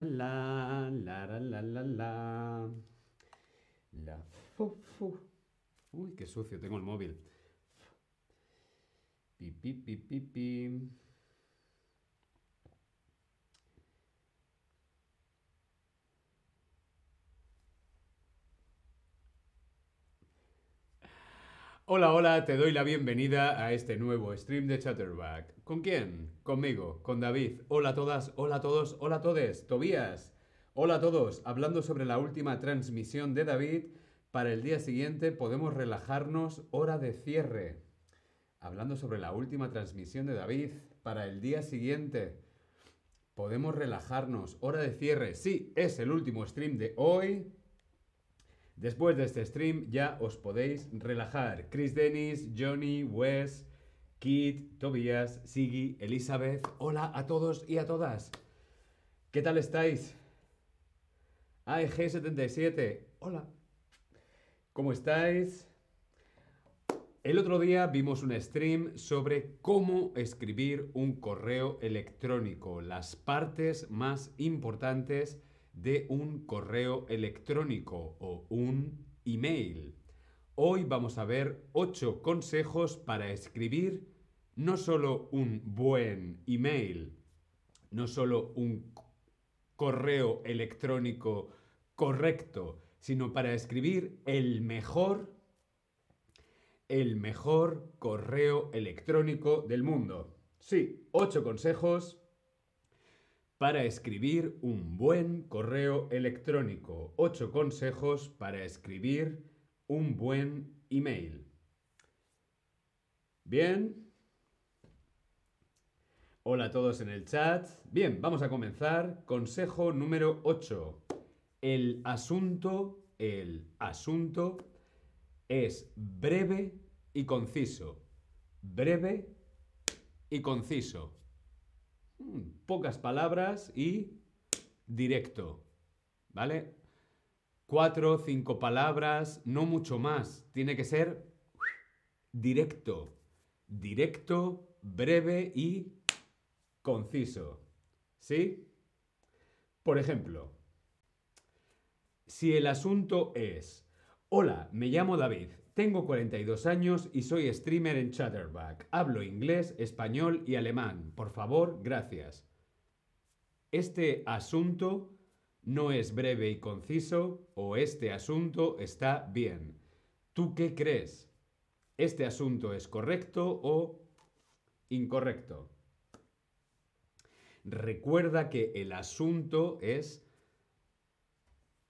La, la, la, la, la, la. La, fu, fu. Uy, qué sucio, tengo el móvil. Pi, pi, pi, pi, pi. Hola, hola, te doy la bienvenida a este nuevo stream de Chatterback. ¿Con quién? Conmigo, con David. Hola a todas, hola a todos, hola a todos. Tobías. Hola a todos. Hablando sobre la última transmisión de David, para el día siguiente podemos relajarnos hora de cierre. Hablando sobre la última transmisión de David, para el día siguiente podemos relajarnos hora de cierre. Sí, es el último stream de hoy. Después de este stream ya os podéis relajar. Chris Dennis, Johnny, Wes, Kit, Tobias, Siggy, Elizabeth. Hola a todos y a todas. ¿Qué tal estáis? AEG77. Hola. ¿Cómo estáis? El otro día vimos un stream sobre cómo escribir un correo electrónico, las partes más importantes de un correo electrónico o un email. Hoy vamos a ver 8 consejos para escribir no solo un buen email, no solo un correo electrónico correcto, sino para escribir el mejor el mejor correo electrónico del mundo. Sí, 8 consejos para escribir un buen correo electrónico. 8 consejos para escribir un buen email. Bien. Hola a todos en el chat. Bien, vamos a comenzar. Consejo número 8. El asunto, el asunto es breve y conciso. Breve y conciso. Mm, pocas palabras y directo. ¿Vale? Cuatro, cinco palabras, no mucho más. Tiene que ser directo. Directo, breve y conciso. ¿Sí? Por ejemplo, si el asunto es, hola, me llamo David, tengo 42 años y soy streamer en Chatterback. Hablo inglés, español y alemán. Por favor, gracias. Este asunto no es breve y conciso o este asunto está bien. ¿Tú qué crees? ¿Este asunto es correcto o incorrecto? Recuerda que el asunto es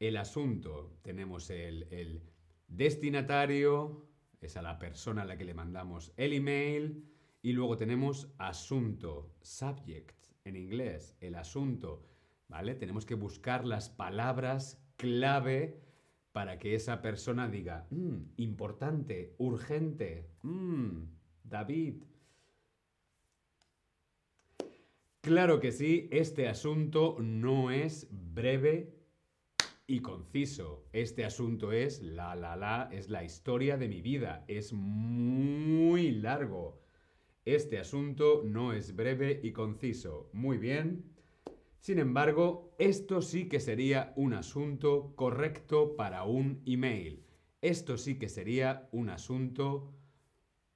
el asunto. Tenemos el, el Destinatario es a la persona a la que le mandamos el email. Y luego tenemos asunto, subject en inglés, el asunto. ¿Vale? Tenemos que buscar las palabras clave para que esa persona diga, mm, importante, urgente, mm, David. Claro que sí, este asunto no es breve y conciso. Este asunto es, la, la, la, es la historia de mi vida. Es muy largo. Este asunto no es breve y conciso. Muy bien. Sin embargo, esto sí que sería un asunto correcto para un email. Esto sí que sería un asunto,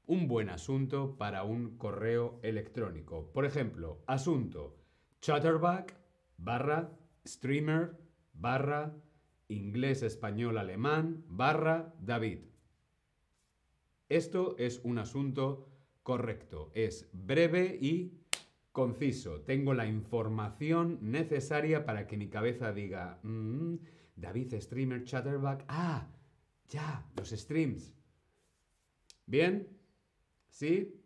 un buen asunto para un correo electrónico. Por ejemplo, asunto chatterback barra streamer barra inglés, español, alemán, barra David. Esto es un asunto correcto, es breve y conciso. Tengo la información necesaria para que mi cabeza diga, mm, David, streamer, chatterback, ah, ya, los streams. ¿Bien? ¿Sí?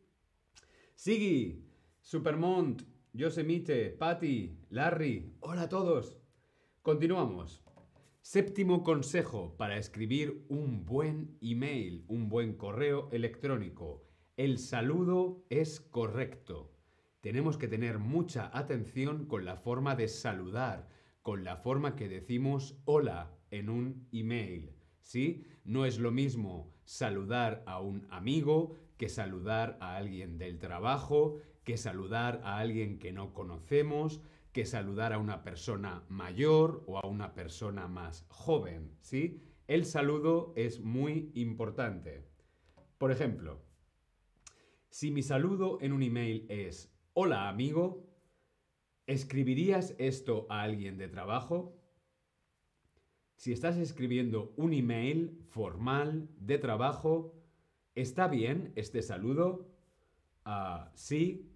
Sigui, Supermont, Yosemite, Patty, Larry, hola a todos. Continuamos. Séptimo consejo para escribir un buen email, un buen correo electrónico. El saludo es correcto. Tenemos que tener mucha atención con la forma de saludar, con la forma que decimos hola en un email. ¿Sí? No es lo mismo saludar a un amigo que saludar a alguien del trabajo, que saludar a alguien que no conocemos, que saludar a una persona mayor o a una persona más joven, ¿sí? El saludo es muy importante. Por ejemplo, si mi saludo en un email es hola amigo, ¿escribirías esto a alguien de trabajo? Si estás escribiendo un email formal de trabajo, ¿está bien este saludo? Ah, sí,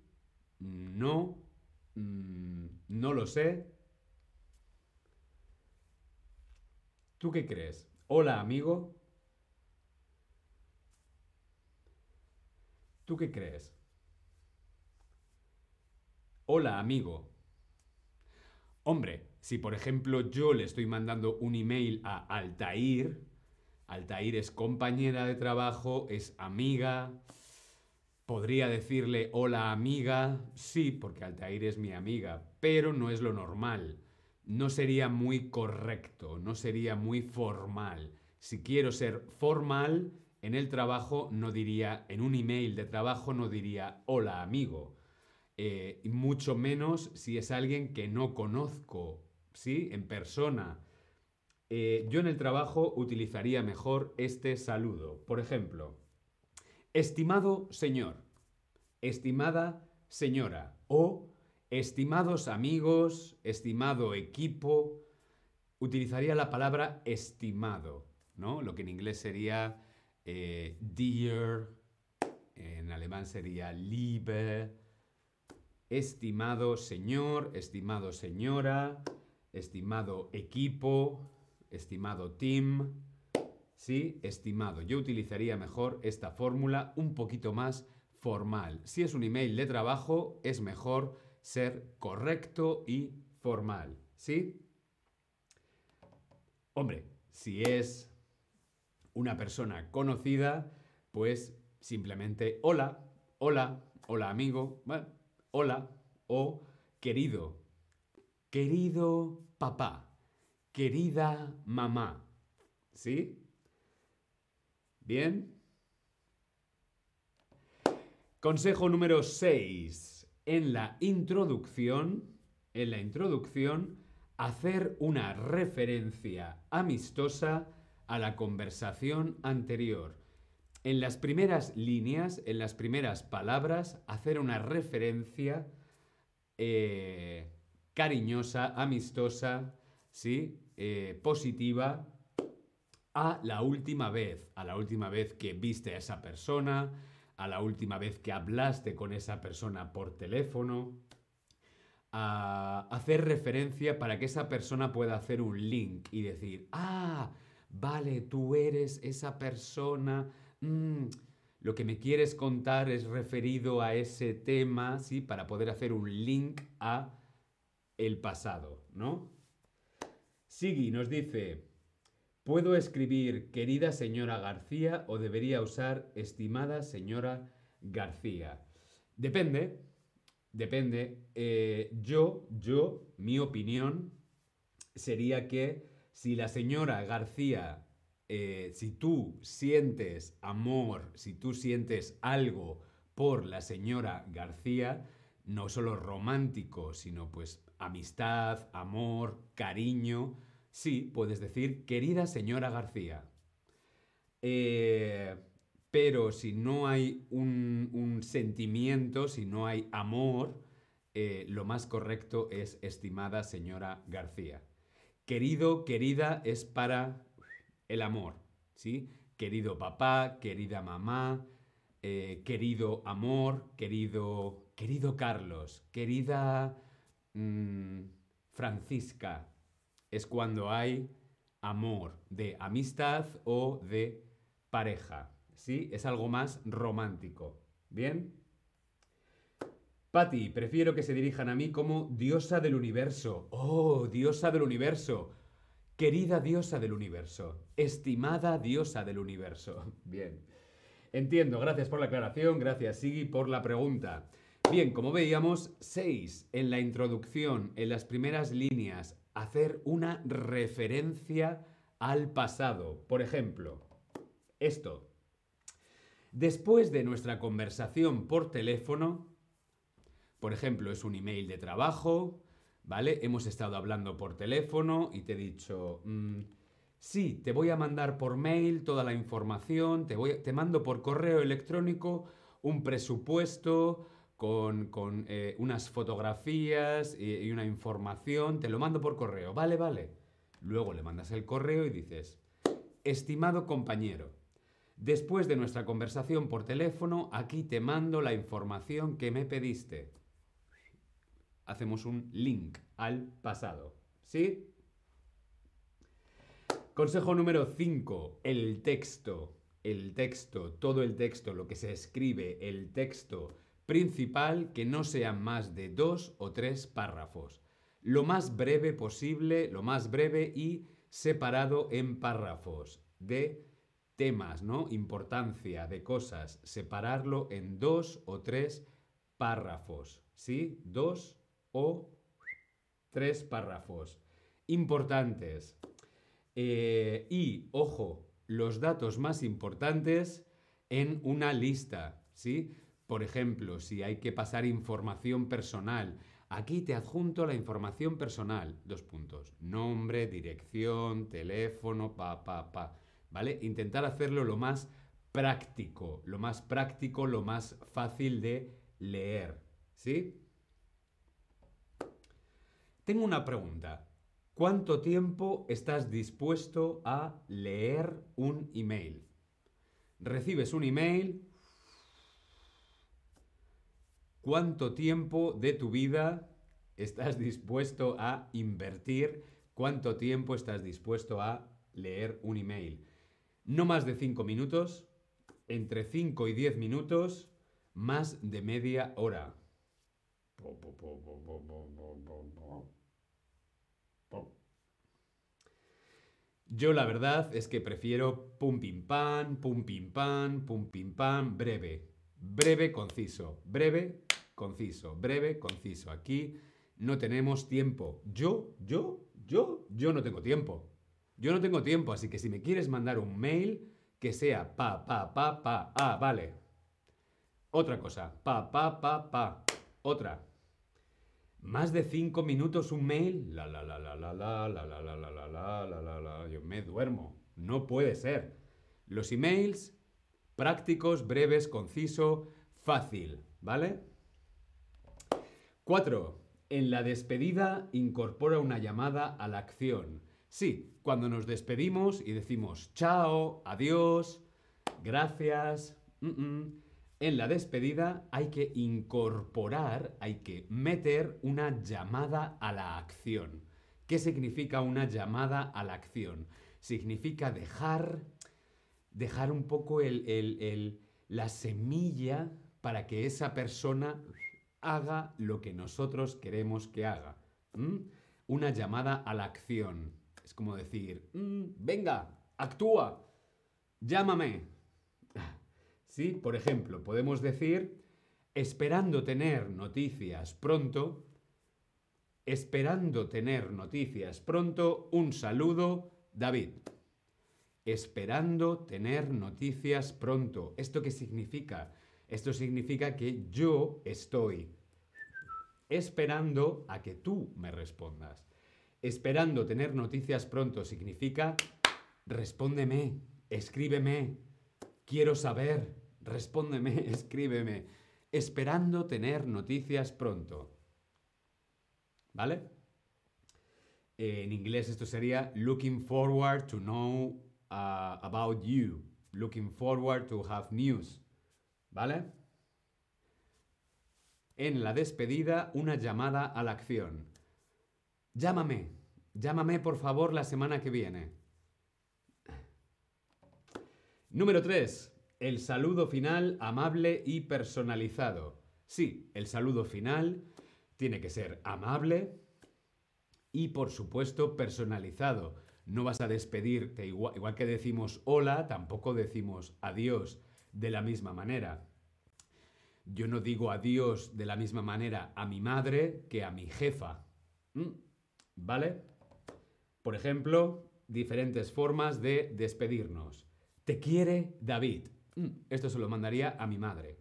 no, mm, no lo sé. ¿Tú qué crees? Hola, amigo. ¿Tú qué crees? Hola, amigo. Hombre, si por ejemplo yo le estoy mandando un email a Altair, Altair es compañera de trabajo, es amiga, podría decirle hola amiga, sí, porque Altair es mi amiga, pero no es lo normal. No sería muy correcto, no sería muy formal. Si quiero ser formal, en el trabajo no diría, en un email de trabajo no diría hola amigo. Eh, mucho menos si es alguien que no conozco, ¿sí? En persona. Eh, yo en el trabajo utilizaría mejor este saludo. Por ejemplo, estimado señor, estimada señora o estimados amigos, estimado equipo. Utilizaría la palabra estimado, ¿no? Lo que en inglés sería eh, dear, en alemán sería liebe, estimado señor, estimado señora, estimado equipo, estimado team, ¿sí? Estimado. Yo utilizaría mejor esta fórmula un poquito más formal. Si es un email de trabajo, es mejor ser correcto y formal, ¿sí? Hombre, si es una persona conocida, pues simplemente hola, hola, hola amigo, hola o querido, querido papá, querida mamá, ¿sí? Bien. Consejo número 6. En la introducción, en la introducción, hacer una referencia amistosa a la conversación anterior. En las primeras líneas, en las primeras palabras, hacer una referencia eh, cariñosa, amistosa, ¿sí? Eh, positiva a la última vez, a la última vez que viste a esa persona, a la última vez que hablaste con esa persona por teléfono, a hacer referencia para que esa persona pueda hacer un link y decir, ah, vale, tú eres esa persona, mm, lo que me quieres contar es referido a ese tema, ¿sí? Para poder hacer un link a el pasado, ¿no? Sigui nos dice, ¿puedo escribir querida señora García o debería usar estimada señora García? Depende, depende. Eh, yo, yo, mi opinión sería que si la señora García, eh, si tú sientes amor, si tú sientes algo por la señora García, no solo romántico, sino pues amistad, amor, cariño, sí, puedes decir querida señora García. Eh, pero si no hay un, sentimiento, si no hay amor, eh, lo más correcto es estimada señora García. Querido, querida es para el amor, ¿sí? Querido papá, querida mamá, eh, querido amor, querido, querido Carlos, querida mm, Francisca. Es cuando hay amor de amistad o de pareja, ¿sí? Es algo más romántico, ¿bien? Patti, prefiero que se dirijan a mí como diosa del universo. Oh, diosa del universo. Querida diosa del universo. Estimada diosa del universo. Bien. Entiendo, gracias por la aclaración, gracias Sigui por la pregunta. Bien, como veíamos, 6. En la introducción, en las primeras líneas, hacer una referencia al pasado. Por ejemplo, esto. Después de nuestra conversación por teléfono, por ejemplo, es un email de trabajo, ¿vale? Hemos estado hablando por teléfono y te he dicho, mm, sí, te voy a mandar por mail toda la información, te, voy, te mando por correo electrónico un presupuesto con, eh, unas fotografías y, y una información, te lo mando por correo, vale, vale. Luego le mandas el correo y dices, estimado compañero, después de nuestra conversación por teléfono, aquí te mando la información que me pediste hacemos un link al pasado. ¿Sí? Consejo número 5. El texto. El texto, todo el texto, lo que se escribe, el texto principal que no sea más de dos o tres párrafos. Lo más breve posible, lo más breve y separado en párrafos de temas, ¿no? Importancia de cosas, separarlo en dos o tres párrafos, ¿sí? Dos o tres párrafos importantes. Eh, y, ojo, los datos más importantes en una lista, ¿sí? Por ejemplo, si hay que pasar información personal, aquí te adjunto la información personal, dos puntos, nombre, dirección, teléfono, pa, pa, pa, ¿vale? Intentar hacerlo lo más práctico, lo más práctico, lo más fácil de leer, ¿sí? Tengo una pregunta. ¿Cuánto tiempo estás dispuesto a leer un email? Recibes un email. ¿Cuánto tiempo de tu vida estás dispuesto a invertir? ¿Cuánto tiempo estás dispuesto a leer un email? No más de 5 minutos, entre 5 y 10 minutos, más de media hora. Yo la verdad es que prefiero pum pim pam, pum pim pam, pum pim pam, breve. Breve, conciso. Breve, conciso. Breve, conciso. Aquí no tenemos tiempo. Yo, yo, yo, yo no tengo tiempo. Yo no tengo tiempo, así que si me quieres mandar un mail, que sea pa, pa, pa, pa. Ah, vale. Otra cosa. Pa, pa, pa, pa. Otra. Más de cinco minutos un mail. La la la la la la la la la la la la la la. Yo me duermo. No puede ser. Los emails prácticos, breves, conciso, fácil, ¿vale? 4. En la despedida incorpora una llamada a la acción. Sí, cuando nos despedimos y decimos chao, adiós, gracias, en la despedida hay que incorporar, hay que meter una llamada a la acción. ¿Qué significa una llamada a la acción? Significa dejar, dejar un poco la semilla para que esa persona haga lo que nosotros queremos que haga. Una llamada a la acción. Es como decir, mm, venga, actúa, llámame, ¿Sí? Por ejemplo, podemos decir, esperando tener noticias pronto, esperando tener noticias pronto, un saludo, David. Esperando tener noticias pronto. ¿Esto qué significa? Esto significa que yo estoy esperando a que tú me respondas. Esperando tener noticias pronto significa respóndeme, escríbeme, quiero saber, respóndeme, escríbeme, esperando tener noticias pronto. ¿Vale? En inglés esto sería looking forward to know uh, about you. Looking forward to have news. ¿Vale? En la despedida, una llamada a la acción. Llámame. Llámame por favor la semana que viene. Número 3. El saludo final amable y personalizado. Sí, el saludo final tiene que ser amable y por supuesto personalizado. No vas a despedirte igual, igual que decimos hola, tampoco decimos adiós de la misma manera. Yo no digo adiós de la misma manera a mi madre que a mi jefa. ¿Mm? ¿Vale? Por ejemplo, diferentes formas de despedirnos. Te quiere David. Mm, esto se lo mandaría a mi madre.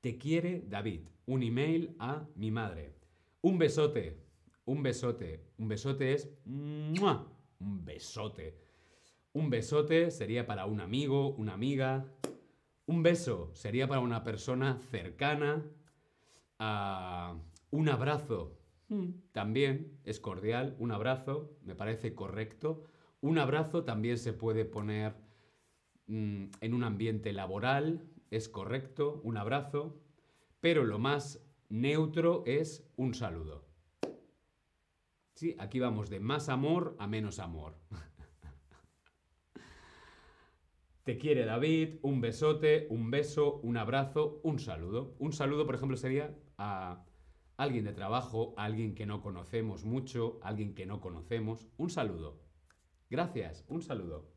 Te quiere David. Un email a mi madre. Un besote. Un besote. Un besote es... Un besote. Un besote sería para un amigo, una amiga. Un beso sería para una persona cercana. Ah, un abrazo hmm, también es cordial. Un abrazo me parece correcto. Un abrazo también se puede poner mm, en un ambiente laboral. Es correcto. Un abrazo. Pero lo más Neutro es un saludo. Sí, aquí vamos de más amor a menos amor. Te quiere David, un besote, un beso, un abrazo, un saludo. Un saludo, por ejemplo, sería a alguien de trabajo, a alguien que no conocemos mucho, a alguien que no conocemos. Un saludo. Gracias, un saludo.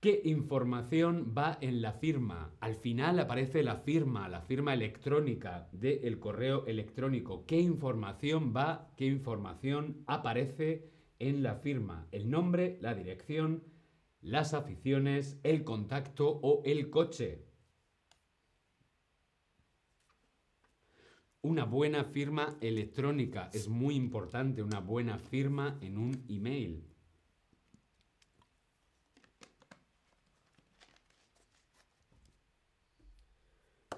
¿Qué información va en la firma? Al final aparece la firma, la firma electrónica del correo electrónico. ¿Qué información va, qué información aparece en la firma? El nombre, la dirección, las aficiones, el contacto o el coche. Una buena firma electrónica es muy importante, una buena firma en un email.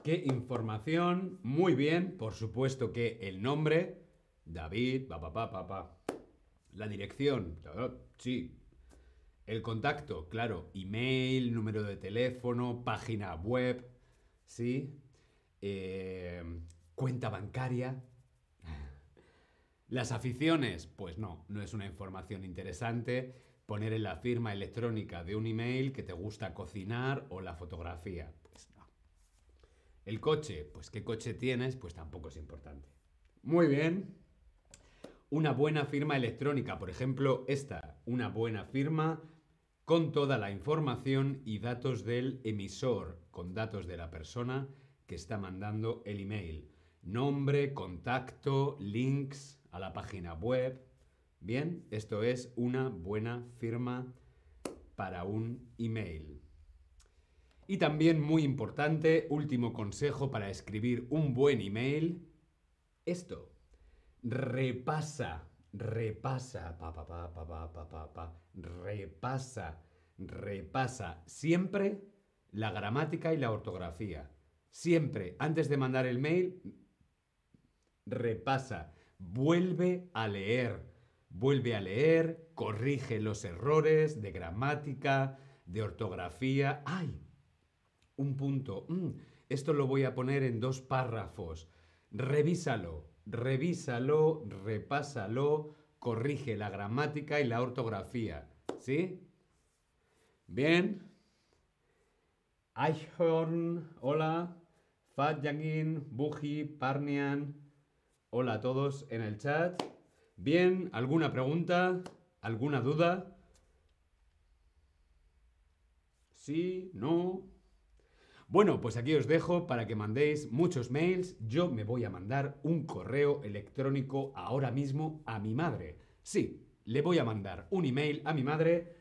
¿Qué información? Muy bien, por supuesto que el nombre, David, papá. La dirección, sí. El contacto, claro, email, número de teléfono, página web, sí. Eh, cuenta bancaria. Las aficiones, pues no, no es una información interesante poner en la firma electrónica de un email que te gusta cocinar o la fotografía. El coche, pues qué coche tienes, pues tampoco es importante. Muy bien. Una buena firma electrónica, por ejemplo, esta, una buena firma con toda la información y datos del emisor, con datos de la persona que está mandando el email. Nombre, contacto, links a la página web. Bien, esto es una buena firma para un email. Y también muy importante, último consejo para escribir un buen email, esto. Repasa, repasa, pa, pa, pa, pa, pa, pa, pa, repasa, repasa siempre la gramática y la ortografía. Siempre, antes de mandar el mail, repasa, vuelve a leer, vuelve a leer, corrige los errores de gramática, de ortografía. ¡Ay! un punto. Mm, esto lo voy a poner en dos párrafos. Revísalo, revísalo, repásalo, corrige la gramática y la ortografía. ¿Sí? Bien. Eichhorn, hola. Fat Yangin, Buji, Parnian. Hola a todos en el chat. Bien, ¿alguna pregunta? ¿Alguna duda? ¿Sí? ¿No? Bueno, pues aquí os dejo para que mandéis muchos mails. Yo me voy a mandar un correo electrónico ahora mismo a mi madre. Sí, le voy a mandar un email a mi madre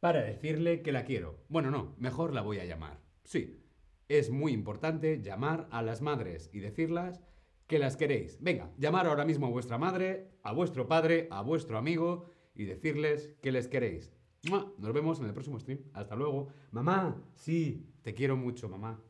para decirle que la quiero. Bueno, no, mejor la voy a llamar. Sí, es muy importante llamar a las madres y decirlas que las queréis. Venga, llamar ahora mismo a vuestra madre, a vuestro padre, a vuestro amigo y decirles que les queréis. Nos vemos en el próximo stream. Hasta luego. Mamá, sí, te quiero mucho, mamá.